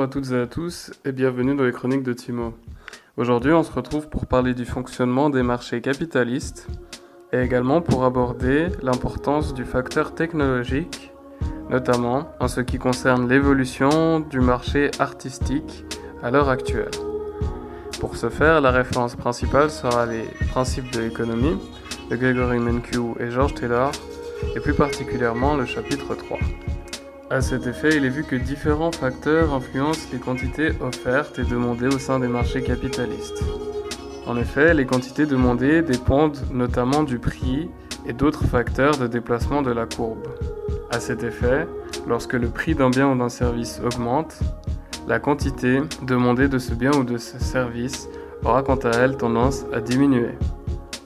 à toutes et à tous et bienvenue dans les chroniques de Timo. Aujourd'hui, on se retrouve pour parler du fonctionnement des marchés capitalistes et également pour aborder l'importance du facteur technologique, notamment en ce qui concerne l'évolution du marché artistique à l'heure actuelle. Pour ce faire, la référence principale sera les principes de l'économie de Gregory Mankiw et George Taylor, et plus particulièrement le chapitre 3. À cet effet, il est vu que différents facteurs influencent les quantités offertes et demandées au sein des marchés capitalistes. En effet, les quantités demandées dépendent notamment du prix et d'autres facteurs de déplacement de la courbe. À cet effet, lorsque le prix d'un bien ou d'un service augmente, la quantité demandée de ce bien ou de ce service aura quant à elle tendance à diminuer.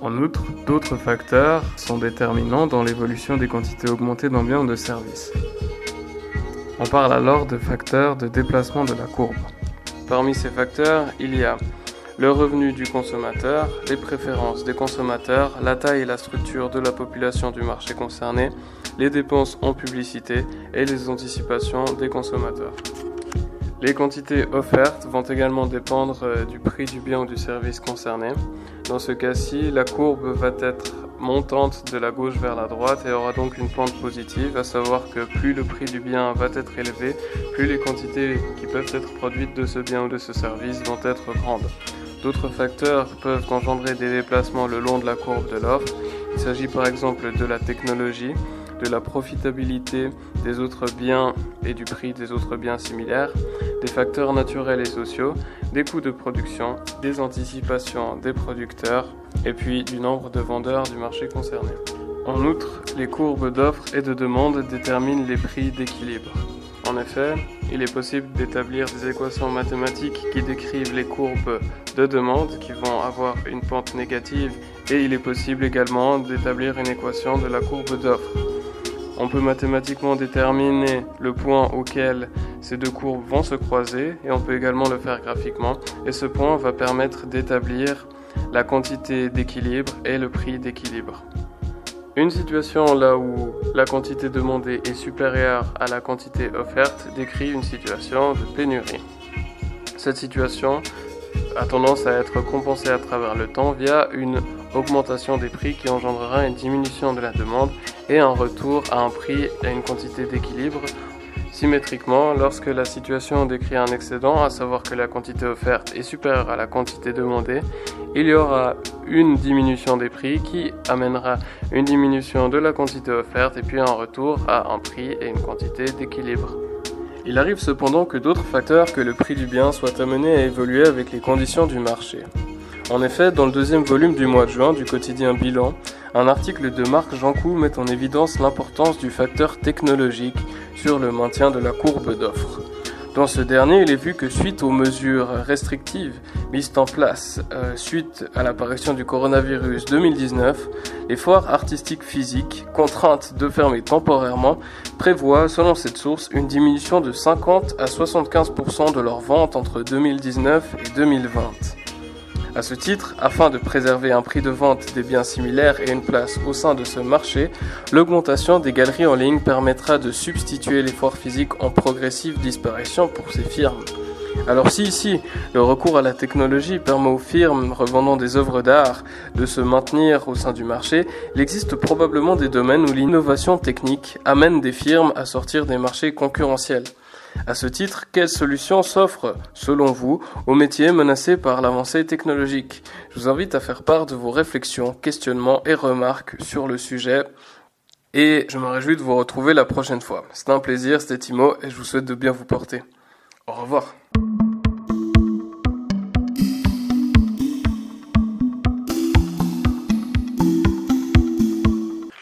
En outre, d'autres facteurs sont déterminants dans l'évolution des quantités augmentées d'un bien ou de service. On parle alors de facteurs de déplacement de la courbe. Parmi ces facteurs, il y a le revenu du consommateur, les préférences des consommateurs, la taille et la structure de la population du marché concerné, les dépenses en publicité et les anticipations des consommateurs. Les quantités offertes vont également dépendre euh, du prix du bien ou du service concerné. Dans ce cas-ci, la courbe va être montante de la gauche vers la droite et aura donc une pente positive, à savoir que plus le prix du bien va être élevé, plus les quantités qui peuvent être produites de ce bien ou de ce service vont être grandes. D'autres facteurs peuvent engendrer des déplacements le long de la courbe de l'offre. Il s'agit par exemple de la technologie, de la profitabilité des autres biens et du prix des autres biens similaires, des facteurs naturels et sociaux, des coûts de production, des anticipations des producteurs et puis du nombre de vendeurs du marché concerné. En outre, les courbes d'offres et de demande déterminent les prix d'équilibre. En effet, il est possible d'établir des équations mathématiques qui décrivent les courbes de demande qui vont avoir une pente négative et il est possible également d'établir une équation de la courbe d'offre. On peut mathématiquement déterminer le point auquel ces deux courbes vont se croiser et on peut également le faire graphiquement et ce point va permettre d'établir la quantité d'équilibre et le prix d'équilibre. Une situation là où la quantité demandée est supérieure à la quantité offerte décrit une situation de pénurie. Cette situation a tendance à être compensée à travers le temps via une augmentation des prix qui engendrera une diminution de la demande et un retour à un prix et une quantité d'équilibre symétriquement lorsque la situation décrit un excédent, à savoir que la quantité offerte est supérieure à la quantité demandée, il y aura une diminution des prix qui amènera une diminution de la quantité offerte et puis un retour à un prix et une quantité d'équilibre. Il arrive cependant que d'autres facteurs que le prix du bien soient amenés à évoluer avec les conditions du marché. En effet, dans le deuxième volume du mois de juin du quotidien Bilan, un article de Marc Jancou met en évidence l'importance du facteur technologique sur le maintien de la courbe d'offres. Dans ce dernier, il est vu que suite aux mesures restrictives mises en place euh, suite à l'apparition du coronavirus 2019, les foires artistiques physiques, contraintes de fermer temporairement, prévoient, selon cette source, une diminution de 50 à 75% de leurs ventes entre 2019 et 2020. À ce titre, afin de préserver un prix de vente des biens similaires et une place au sein de ce marché, l'augmentation des galeries en ligne permettra de substituer l'effort physique en progressive disparition pour ces firmes. Alors si ici, le recours à la technologie permet aux firmes revendant des œuvres d'art de se maintenir au sein du marché, il existe probablement des domaines où l'innovation technique amène des firmes à sortir des marchés concurrentiels. À ce titre, quelles solutions s'offrent, selon vous, aux métiers menacés par l'avancée technologique? Je vous invite à faire part de vos réflexions, questionnements et remarques sur le sujet. Et je me réjouis de vous retrouver la prochaine fois. C'était un plaisir, c'était Timo, et je vous souhaite de bien vous porter. Au revoir.